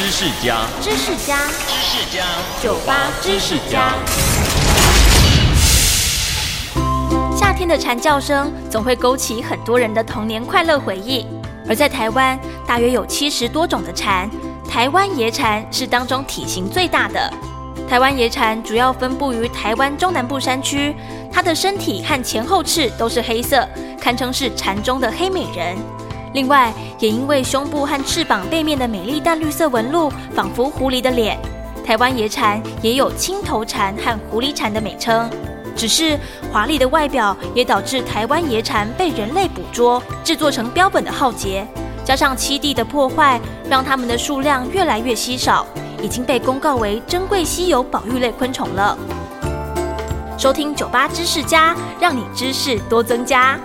知识家，知识家，知识家，酒吧知识家。夏天的蝉叫声总会勾起很多人的童年快乐回忆。而在台湾，大约有七十多种的蝉，台湾野蝉是当中体型最大的。台湾野蝉主要分布于台湾中南部山区，它的身体和前后翅都是黑色，堪称是蝉中的黑美人。另外，也因为胸部和翅膀背面的美丽淡绿色纹路，仿佛狐狸的脸，台湾野蝉也有青头蝉和狐狸蝉的美称。只是华丽的外表也导致台湾野蝉被人类捕捉、制作成标本的浩劫，加上栖地的破坏，让它们的数量越来越稀少。已经被公告为珍贵稀有保育类昆虫了。收听酒吧知识家，让你知识多增加。